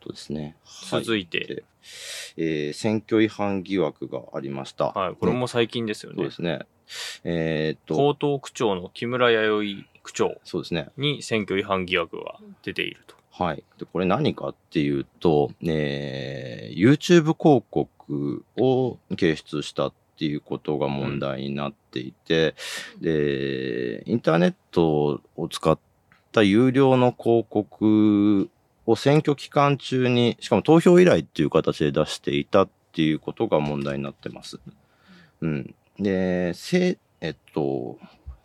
とですね。続いて、でえー選挙違反疑惑がありました。はい、これも最近ですよねそうで。すね。えーっと、江東区長の木村弥生区長そうですね。に選挙違反疑惑が出ていると。はい。で、これ何かっていうと、えー YouTube 広告を掲出したっていうことが問題になっていて、で、インターネットを使った有料の広告を選挙期間中に、しかも投票依頼っていう形で出していたっていうことが問題になってます。うん。で、せ、えっと、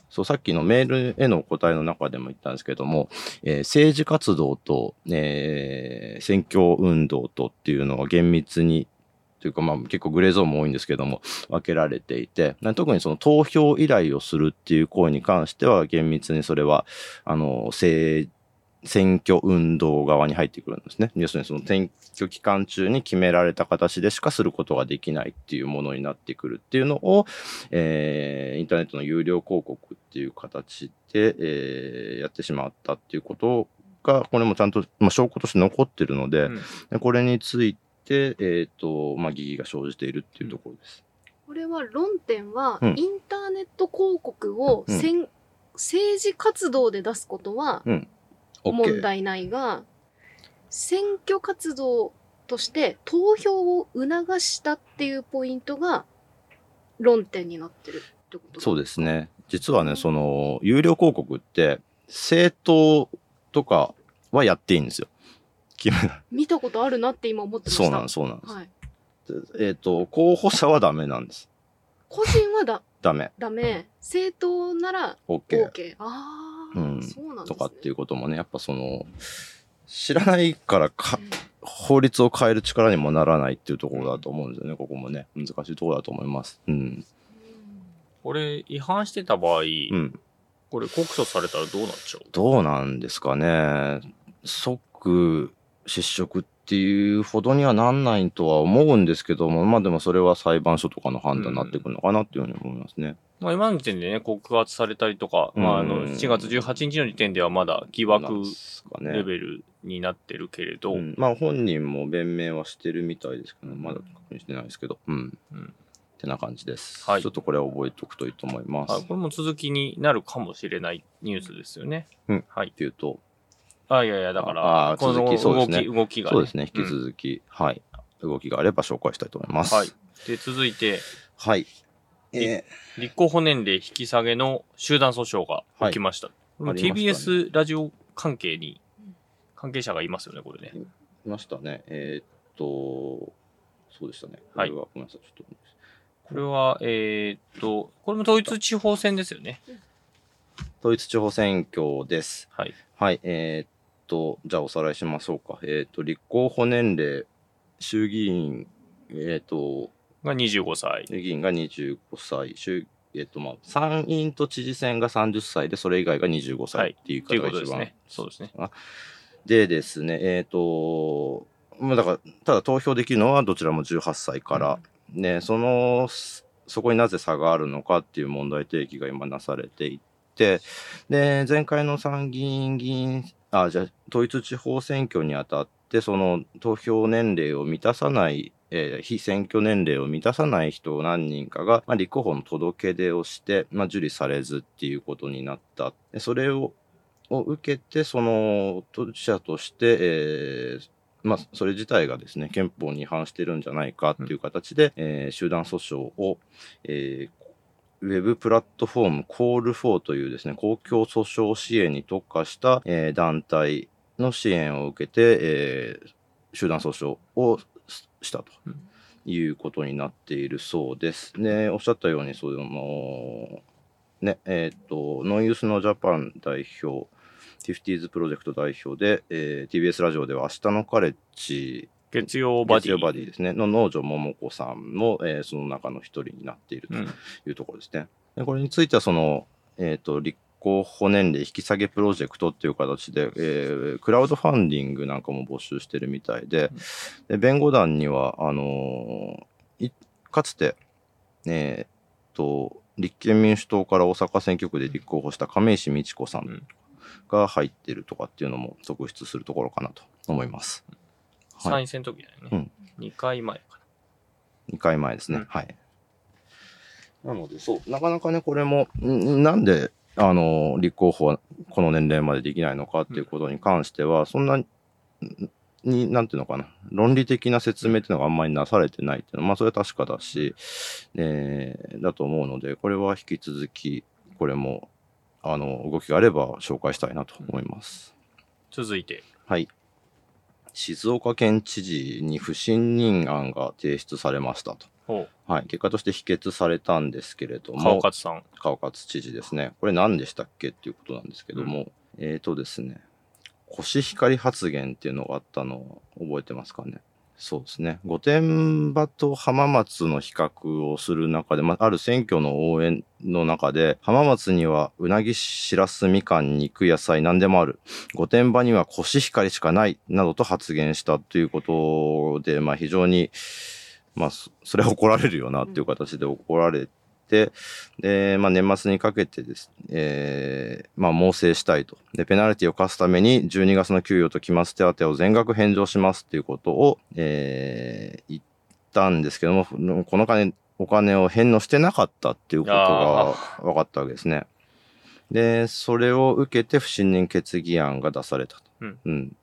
そう、さっきのメールへのお答えの中でも言ったんですけども、えー政治活動と、えー選挙運動とっていうのは厳密に、というかまあ結構グレーゾーンも多いんですけども、分けられていて、な特にその投票依頼をするっていう行為に関しては厳密にそれは、あの、政選挙運動側に入ってくるんですね。要するにその選挙期間中に決められた形でしかすることができないっていうものになってくるっていうのを、えーインターネットの有料広告っていう形で、えーやってしまったっていうことが、これもちゃんと、まあ、証拠として残ってるので、うんでこれについて、えっ、と、まあ、疑義が生じているっていうところです。これは論点は、うんインターネット広告をうんせん、政治活動で出すことは問題ないが、選挙活動として投票を促したっていうポイントが論点になってるってことそうでですね。実はね、その、有料広告って、政党とかはやっていいんですよ。決め見たことあるなって今思ってました。そうなんです、そうなんです。はい。えっ、と、候補者はダメなんです。個人はだダメ。ダメ。政党なら OK。OK。ああ、うんそうなんですね。とかっていうこともね、やっぱその、知らないからかうん法律を変える力にもならないっていうところだと思うんですよね、ここもね。難しいところだと思います。うん。これ、違反してた場合、うん。これ告訴されたらどうなっちゃう？どうなんですかね。即失職っていうほどにはなんないとは思うんですけども、まあでもそれは裁判所とかの判断になってくるのかなっていうふうに思いますね。まあ、今の時点でね、告発されたりとか、まあ、あの、うん7月18日の時点ではまだ疑惑レベルになってるけれど、うん、まあ本人も弁明はしてるみたいですけど、まだ確認してないですけど、うん。うんってな感じです。はいちょっとこれは覚えておくといいと思います。はい、これも続きになるかもしれないニュースですよね。うんはい。っていうと、あ、いやいや、だかあら、あこの続きそうですね動き、動きが、ね。そうですね、引きうん続き、はい。動きがあれば紹介したいと思います。はい。で、続いて、はい。え立候補年齢引き下げの集団訴訟が起きました。これもありましたね TBS ラジオ関係に関係者がいますよね、これね。ー、いましたね。えーっと、そうでしたね。はいこれはごめんなさい、ちょっと。これは、えーっと、これも統一地方選ですよね。統一地方選挙です。はい。はい。えーっと、じゃあおさらいしましょうか。えーっと、立候補年齢、衆議院、えーっと、が25歳。衆議院が25歳、衆えーっと、まあ、参院と知事選が30歳で、それ以外が25歳はい。っていう方が一番ことですね。そうですね。でですね、えっ、と、まあだから、ただ投票できるのはどちらも18歳から、ね、その、そそこになぜ差があるのかっていう問題提起が今なされていて、で、前回の参議院議員、あ、じゃあ統一地方選挙にあたって、その投票年齢を満たさない、えー非選挙年齢を満たさない人を何人かが、まあ、立候補の届け出をして、まあ、受理されずっていうことになった。でそれをを受けて、その当事者として、えーまあ、それ自体がですね、憲法に違反してるんじゃないかっていう形で、えー集団訴訟を、えーウェブプラットフォーム Call4 というですね、公共訴訟支援に特化した、えー団体の支援を受けて、えー集団訴訟をししたとうんいうことになっているそうです。ね、おっしゃったように、その、ね、えっ、と、ノンユースのジャパン代表、50s プロジェクト代表で、えー TBS ラジオでは明日のカレッジ、月曜バディ。月曜バディですね、の農場桃子さんも、えーその中の一人になっているとうん。いうところですね。でこれについては、その、えっ、と、立候補年齢引き下げプロジェクトっていう形で、えークラウドファンディングなんかも募集してるみたいで、で弁護団には、あのーいかつて、えーと、立憲民主党から大阪選挙区で立候補した亀石美智子さうんんが入ってるとかっていうのも続出するところかなと思います。はい。参院選の時だよね。2回前か2回前ですね。うんはい。なので、そう、なかなかね、これも、んなんで、あの、立候補はこの年齢までできないのかっていうことに関しては、そんなに、に、なんていうのかな、論理的な説明っていうのがあんまりなされてないっていうのは、まあ、それは確かだし、えーだと思うので、これは引き続き、これも、あの、動きがあれば紹介したいなと思います。な。続いて。はい。静岡県知事に不信任案が提出されましたと。ほはい。結果として否決されたんですけれどう。も、川勝さん。川勝知事ですね。これ何でしたっけっていうことなんですけども、えーとですね、コシヒカリ発言っていうのがあったのを覚えてますかね。そうですね。御殿場と浜松の比較をする中で、まあ、ある選挙の応援の中で、浜松にはうなぎ、しらす、みかん、肉、野菜、何でもある。御殿場にはコシヒカリしかない。などと発言したということで、まあ、非常に、まあ、それは怒られるよなっていう形で怒られて、で、まあ、年末にかけてです、えーまあ、猛省したいと。で、ペナルティを課すために、12月の給与と期末手当を全額返上しますっていうことを、えー言ったんですけども、この金、お金を返納してなかったっていうことが分かったわけですね。で、それを受けて不信任決議案が出されたと。うん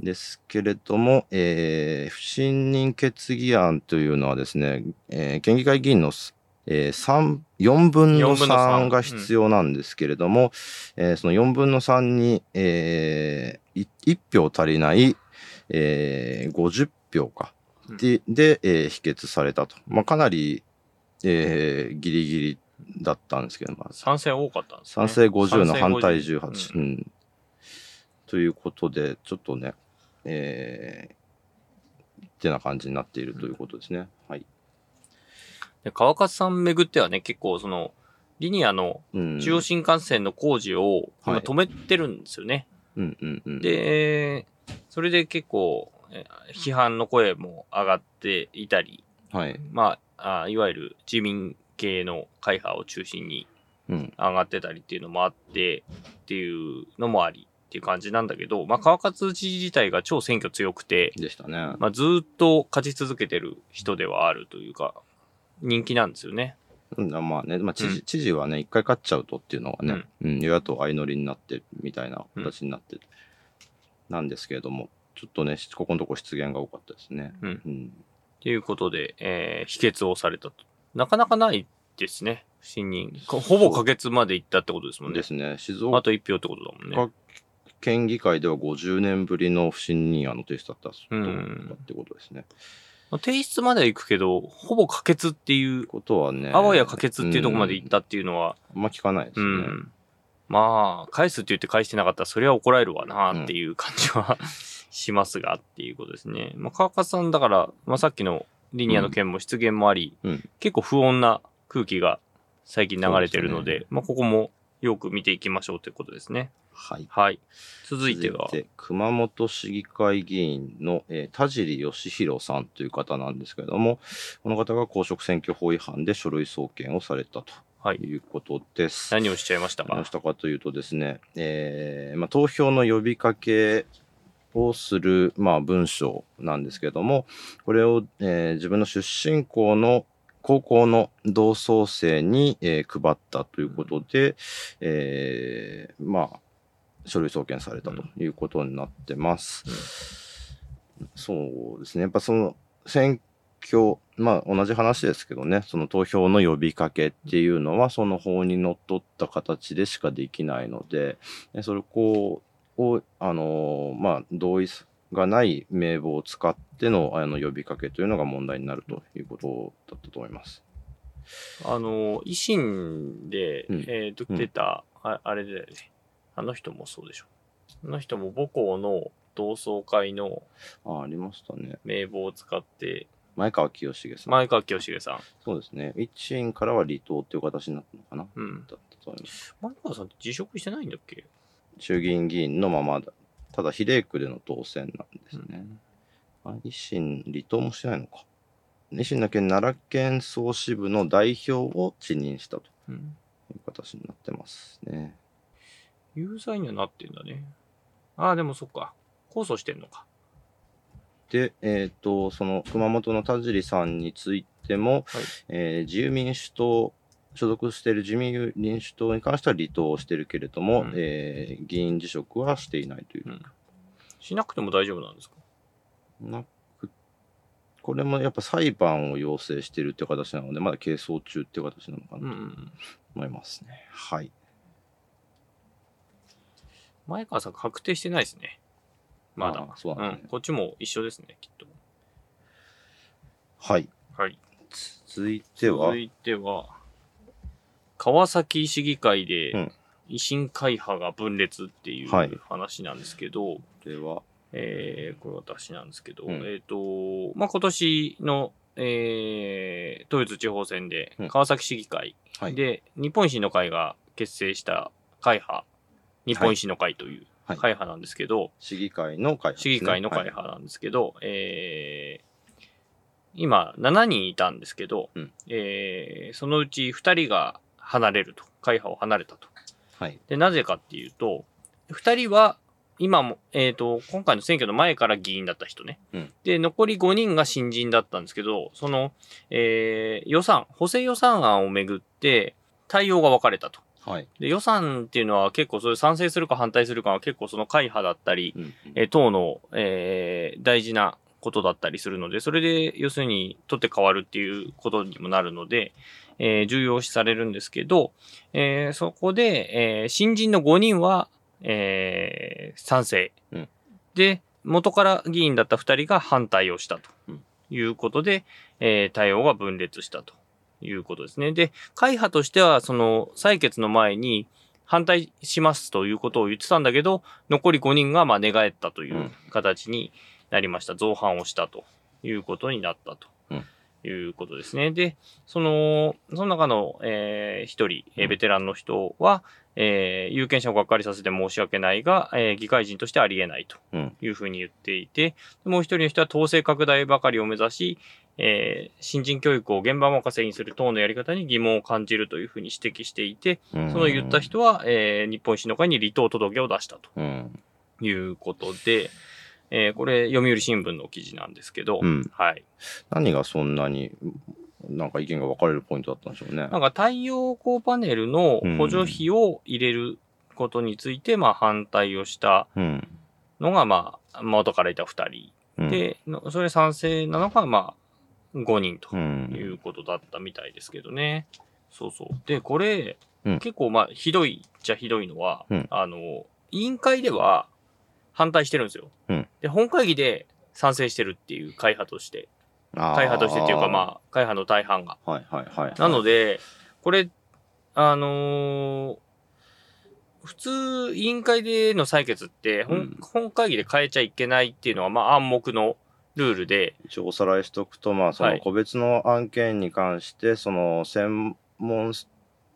ですけれども、えー不信任決議案というのはですね、えー県議会議員のす、えー、3 4分の4分の3 3が必要なんですけれども、えーその4分の3に、えー、い1票足りない、えー50票か。うんで、で、えー否決されたと。まあ、かなり、えーギリギリだったんですけど、まあ、賛成多かったんですね。賛成50の反対50 18。ううんん。ということで、ちょっとね、えー、ってな感じになっているということですね。はい。で川勝さん巡ってはね、結構その、リニアのうん。中央新幹線の工事を今はい止めてるんですよね。うんうんうん。、で、それで結構、え批判の声も上がっていたり、はい。まあ、あいわゆる自民系の会派を中心にうん。上がってたりっていうのもあって、っていうのもありっていう感じなんだけど、まあ、川勝知事自体が超選挙強くて、でしたね。まあ、ずーっと勝ち続けてる人ではあるというか、人気なんですよね。うん、まあね、まあ、知事、うん知事はね、一回勝っちゃうとっていうのがね、うん、与野党相乗りになって、みたいな形になって、なんですけれども、ちょっとね、ここのとこ失言が多かったですね。うんうん。ということで、えー否決をされたと。なかなかないですね、不信任。ほぼ可決までいったってことですもんねで。すね。静あ岡と1票ってことだもんね。か県議会では50年ぶりの不信任案の提出だったとうんってことですね。提出までは行くけど、ほぼ可決っていう、ことはね。あわや可決っていうところまで行ったうんっていうのは、あんま聞かないですうね。ん。まあ、返すって言って返してなかったら、それは怒られるわなっていう感じは しますがっていうことですね。まあ、川勝さんだから、まあさっきのリニアの件も出現もあり、うん結構不穏な空気が最近流れてるので、ですまあここもよく見ていきましょうということですね。はい。はい。続いては、て熊本市議会議員の、えー田尻義弘さんという方なんですけれども、この方が公職選挙法違反で書類送検をされたとはい。いうことです。何をしちゃいましたか？何をしたかというとですね、えーまあ、投票の呼びかけをする、まあ、文章なんですけども、これを、えー自分の出身校の高校の同窓生に、えー配ったということで、えーまあ、書類送検されたということになってます。そうですね。やっぱその選挙、まあ同じ話ですけどね、その投票の呼びかけっていうのはその法にのっとった形でしかできないので、でそれこうを、あのーまあ同意がない名簿を使ってのあの呼びかけというのが問題になるということだったと思います。あの、維新で、うんえっ、と、出た、ああれだよね。あの人もそうでしょ。あの人も母校の同窓会のあありましたね。名簿を使って、前川清重さん。前川清重さん。そうですね。一員からは離党っていう形になったのかな、うん。だったと思います。前川さんって辞職してないんだっけ？衆議院議員のままだ。ただ比例区での当選なんですね。あ維新、離党もしてないのか。維新の県奈良県総支部の代表を辞任したとうん。いう形になってますね。有罪にはなってんだね。ああ、でもそっか。控訴してんのか。で、えっ、と、その熊本の田尻さんについても、はいえー自由民主党、所属している自由民主党に関しては離党しているけれども、うんえー議員辞職はしていないというう。ん。しなくても大丈夫なんですか？なくこれもやっぱ裁判を要請しているって形なので、まだ係争中って形なのかうんうなんと思いますね。はい。前川さん確定してないですね。まだあ。そうなんねん。こっちも一緒ですね、きっと。はい。はい。続いては続、いては、川崎市議会でうん。維新会派が分裂っていうはい。話なんですけど、では、えー、これ私なんですけど、うん。えっ、と、まあ、今年の、えー、統一地方選でうん。川崎市議会はい。で、日本維新の会が結成した会派、日本維新の会というはい。会派なんですけど、市議会の会派ね、市議会の会派なんですけど、えー今7人いたんですけど、うん。えーそのうち2人が離れると、会派を離れたと。はい。で、なぜかっていうと、2人は今も、えっ、と、今回の選挙の前から議員だった人ね。うんで、残り5人が新人だったんですけど、その、えー予算、補正予算案をめぐって対応が分かれたと。はい。で、予算っていうのは結構それ賛成するか反対するかは結構その会派だったり、うんうんえー党の、えー大事なことだったりするので、それで要するに取って変わるっていうことにもなるので、えー重要視されるんですけど、えーそこで、えー新人の5人は、えー賛成、うんで、元から議員だった2人が反対をしたとうんいうことで、えー対応が分裂したということですね。で、会派としては、その採決の前に反対しますということを言ってたんだけど、残り5人がまあ寝返ったといううん形になりました。造反をしたということになったと。うんいうことですね。で、その、その中の、えー一人、えーうんベテランの人は、えー有権者をがっかりさせて申し訳ないが、えー議会人としてありえないとうん。いうふうに言っていて、もう一人の人は統制拡大ばかりを目指し、えー新人教育を現場任せにする党のやり方に疑問を感じるというふうに指摘していて、そその言った人は、えー日本維新の会に離党届を出したとうん。いうことで、えーこれ、読売新聞の記事なんですけど、うん。はい。何がそんなに、なんか意見が分かれるポイントだったんでしょうね。なんか太陽光パネルの補助費を入れることについて、まあ反対をしたうん。のが、まあ、元からいた2人。うん、で、のそれ賛成なのが、まあ、5人とうん、いうことだったみたいですけどね。そうそう。で、これ、うん結構まあ、ひどいっちゃひどいのは、うんあの、委員会では反対してるんですよ。うんで、本会議で賛成してるっていう会派として、会派としてっていうかまあ、会派の大半が。あ。はいはいはい。なので、これ、あのー普通、委員会での採決って、本うん本会議で変えちゃいけないっていうのは、まあ暗黙のルールで、一応おさらいしとくと、まあ、そはいの個別の案件に関して、その専門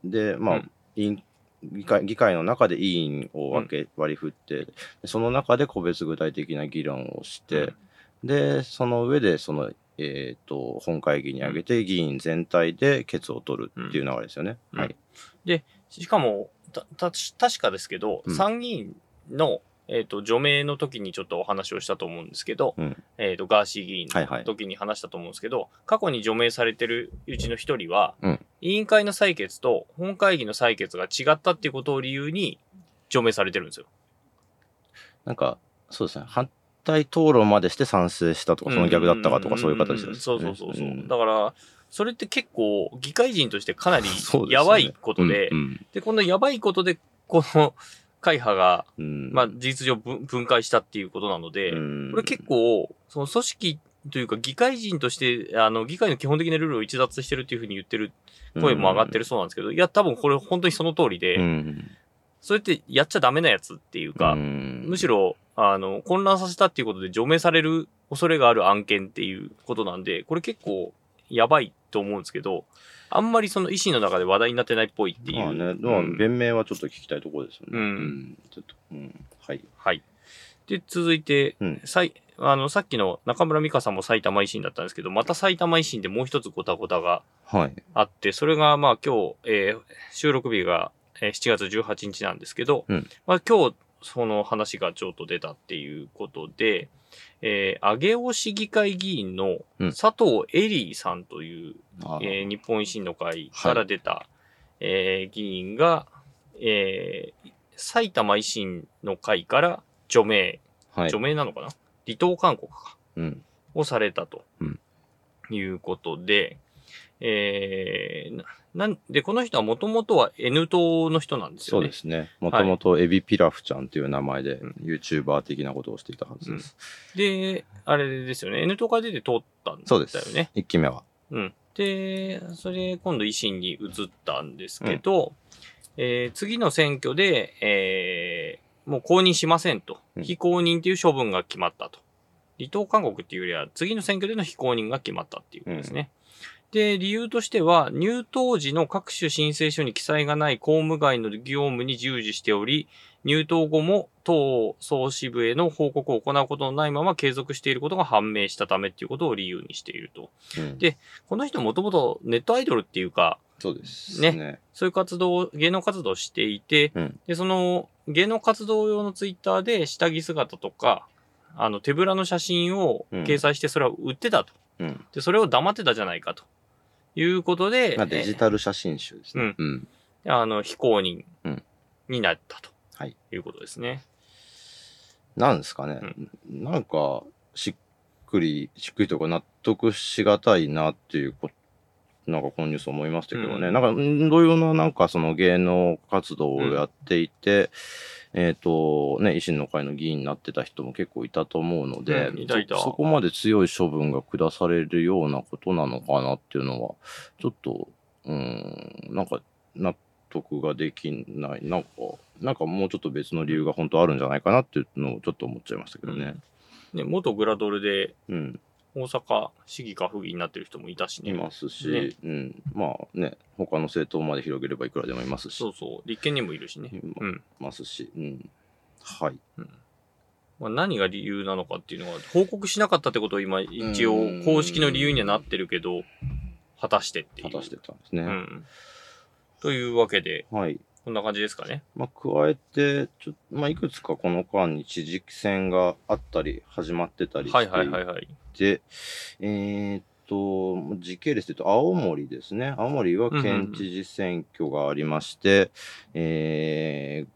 で、まあ、うん委員議会議会の中で委員を分け、割り振って、でその中で個別具体的な議論をして、で、その上で、その、えっ、と、本会議に上げて、議員全体で決を取るっていう流れですよね。うん。はい。しかも、た、た、確かですけど、うん。参議院の、えっ、と、除名の時にちょっとお話をしたと思うんですけど、うんえっ、と、ガーシー議員はいはいの時に話したと思うんですけど、過去に除名されてるうちの一人は、うん委員会の採決と本会議の採決が違ったっていうことを理由に除名されてるんですよ。なんか、そうですね。反対討論までして賛成したとか、その逆だったかとか、そういう形です、ね。そうそうそうそう。んだから、それって結構、議会人としてかなり やばいことで、うんで、このやばいことで、この会派が、うん。まあ、事実上分分解したっていうことなので、うん。これ結構、その組織というか議会人として、あの、議会の基本的なルールを逸脱してるっていうふうに言ってる声も上がってるそうなんですけど、いや、多分これ本当にその通りで、うん。それってやっちゃダメなやつっていうか、うん。むしろ、あの、混乱させたっていうことで除名される恐れがある案件っていうことなんで、これ結構やばいと思うんですけど、あんまりその維新の中で話題になってないっぽいっていう。まあね、まあうん弁明はちょっと聞きたいところですよね。うんちょっと、うん。はい。はい。で、続いて、うんさいあの、さっきの中村美香さんも埼玉維新だったんですけど、また埼玉維新でもう一つごたごたがはい。あって、それがまあ今日、えー収録日が、えー7月18日なんですけど、うんまあ今日その話がちょっと出たっていうことで、えー、上尾市議会議員のうん佐藤エリーさんという、あえー日本維新の会から出た、えー議員が、えー埼玉維新の会から除名、はい除。名なのかな？離党勧告か。うん。をされたとうんいうことで、えー、ななんで、この人はもともとは N 党の人なんですよね。そうですね。もともとエビピラフちゃんという名前でうん YouTuber 的なことをしていたはずです。で、あれですよね。N 党から出て通ったんだよそうです。ね。一期目は。うん。で、それ今度維新に移ったんですけど、えー次の選挙で、えーもう公認しませんと。うん非公認という処分が決まったと。離党勧告っていうよりは、次の選挙での非公認が決まったっていうことですね。で、理由としては、入党時の各種申請書に記載がない公務外の業務に従事しており、入党後も党総支部への報告を行うことのないまま継続していることが判明したためっていうことを理由にしていると。うんでこの人もともとネットアイドルっていうか、そうですねね。そういう活動、芸能活動をしていて、うんで、その芸能活動用のツイッターで下着姿とか、あの手ぶらの写真を掲載してそれを売ってたと。うん。で、それを黙ってたじゃないかと。いうことで、まあ、デジタル写真集ですね。うん。えーあの、非公認うんになったと。はい。いうことですね。なんですかね。なんか、しっくり、しっくりとか納得しがたいなっていうこなんかこのニュース思いましたけどね。うんなんか、ん同様のなんかその芸能活動をやっていて、えっ、と、ね、維新の会の議員になってた人も結構いたと思うので、うんいたいたそそこまで強い処分が下されるようなことなのかなっていうのは、ちょっと、うん、なんか納得ができない。なんか、なんかもうちょっと別の理由が本当あるんじゃないかなっていうのをちょっと思っちゃいましたけどね。ね、元グラドルでうん、大阪市議か府議になってる人もいたしね。いますし、ねうん、まあね、他の政党まで広げればいくらでもいますし、そうそう。立憲にもいるしね。いうん。ますし、うん。はい。まあ、何が理由なのかっていうのは、報告しなかったってことを今、一応うん公式の理由にはなってるけど、果たしてっていう。果たしてたんですね。うん。というわけで、はい。こんな感じですかね。まあ、加えて、ちょまあ、いくつかこの間に知事選があったり、始まってたりしてはいはいはいはい。で、えーっと、時系列で言うと、青森ですね。青森は県知事選挙がありまして、えーっ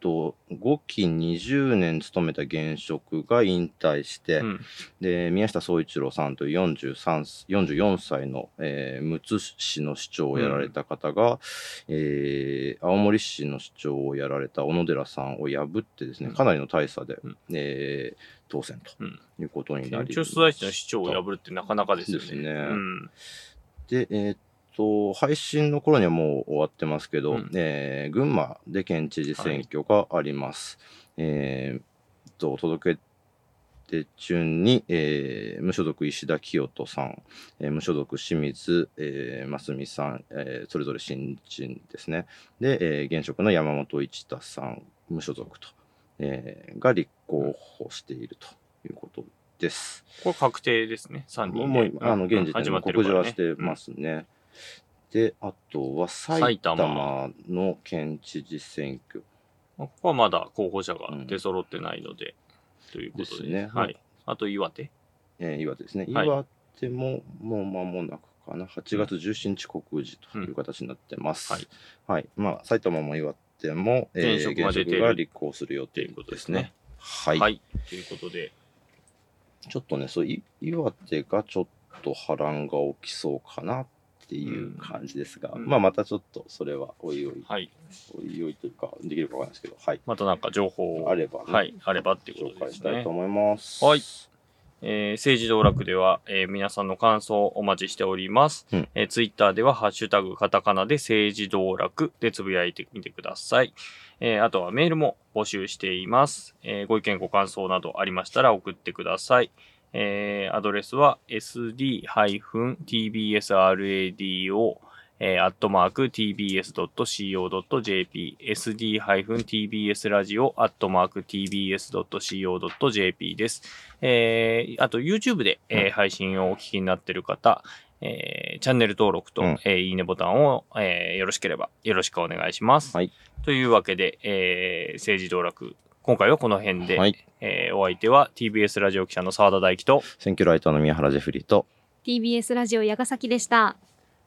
と、5期20年務めた現職が引退して、うん。で、宮下総一郎さんという43 44歳の、えー、むつ市の市長をやられた方が、えー青森市の市長をやられた小野寺さんを破ってですね、うんかなりの大差で、うんえー当選とうんいうことになり県庁所在地の市長を破るってなかなかですよね。ですねうん。で、えーっと、配信の頃にはもう終わってますけど、うんえー群馬で県知事選挙があります。えーっと、届け出順に、えー無所属石田清人さん、えー無所属清水、えー、真澄さん、えーそれぞれ新人ですね。で、えー現職の山本一太さん、無所属と、えーが立候補しているということです。これ確定ですね。3人で。もう今、あの、現時点始で告示はしてますね。で、あとは埼埼玉玉の県知事選挙ここはまだ候補者が出揃ってないので、ということで。ですねはい。あと岩手？えー岩手ですね。はい岩手ももう間もなくかな。8月17日告示という形になってます。はい。はい。まあ、埼玉も岩手も、えー現職が立候補する予定ということですすね。。はい。はい。ということで、ちょっとね、そうい、岩手がちょっと波乱が起きそうかなっていう感じですが、うんまあ、またちょっとそれはおいおい、はい。おいおいというか、できるかわかんないですけど、はい。またなんか情報をあればねはい。あればっていうこ紹とですね介したいと。思います。はい。えー政治道楽では、えー皆さんの感想をお待ちしております。うんえーツイッターでは、ハッシュタグカタカナで政治道楽でつぶやいてみてください。えーあとはメールも募集しています。えーご意見ご感想などありましたら送ってください。えーアドレスは sd-tbsradio えー、アットマーク tbs.co.jp、sd-tbs ラジオ、アットマーク tbs.co.jp です。えー、あと YouTube で、えー配信をお聞きになっている方、えーチャンネル登録と、うんえーいいねボタンを、えーよろしければよろしくお願いします。はいというわけで、えー政治道楽、今回はこの辺で、はい。えーお相手は TBS ラジオ記者の澤田大樹と、選挙ライターの宮原ジェフリーと、TBS ラジオ矢ヶ崎でした。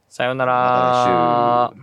さようなら。